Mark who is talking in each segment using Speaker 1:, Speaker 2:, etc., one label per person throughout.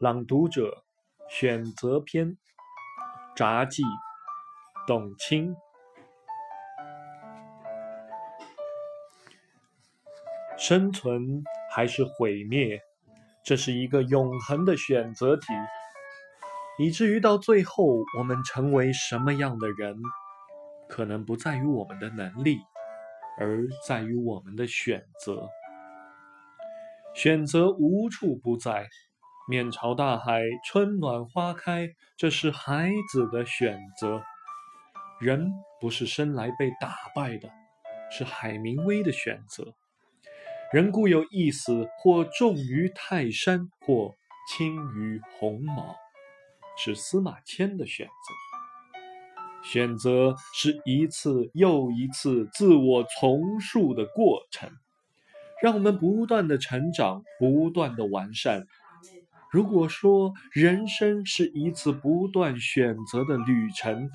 Speaker 1: 朗读者选择篇，札记，董卿。生存还是毁灭，这是一个永恒的选择题。以至于到最后，我们成为什么样的人，可能不在于我们的能力，而在于我们的选择。选择无处不在。面朝大海，春暖花开，这是孩子的选择。人不是生来被打败的，是海明威的选择。人固有一死，或重于泰山，或轻于鸿毛，是司马迁的选择。选择是一次又一次自我重塑的过程，让我们不断的成长，不断的完善。如果说人生是一次不断选择的旅程，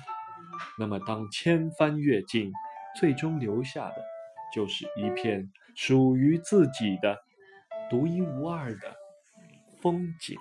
Speaker 1: 那么当千帆越尽，最终留下的就是一片属于自己的独一无二的风景。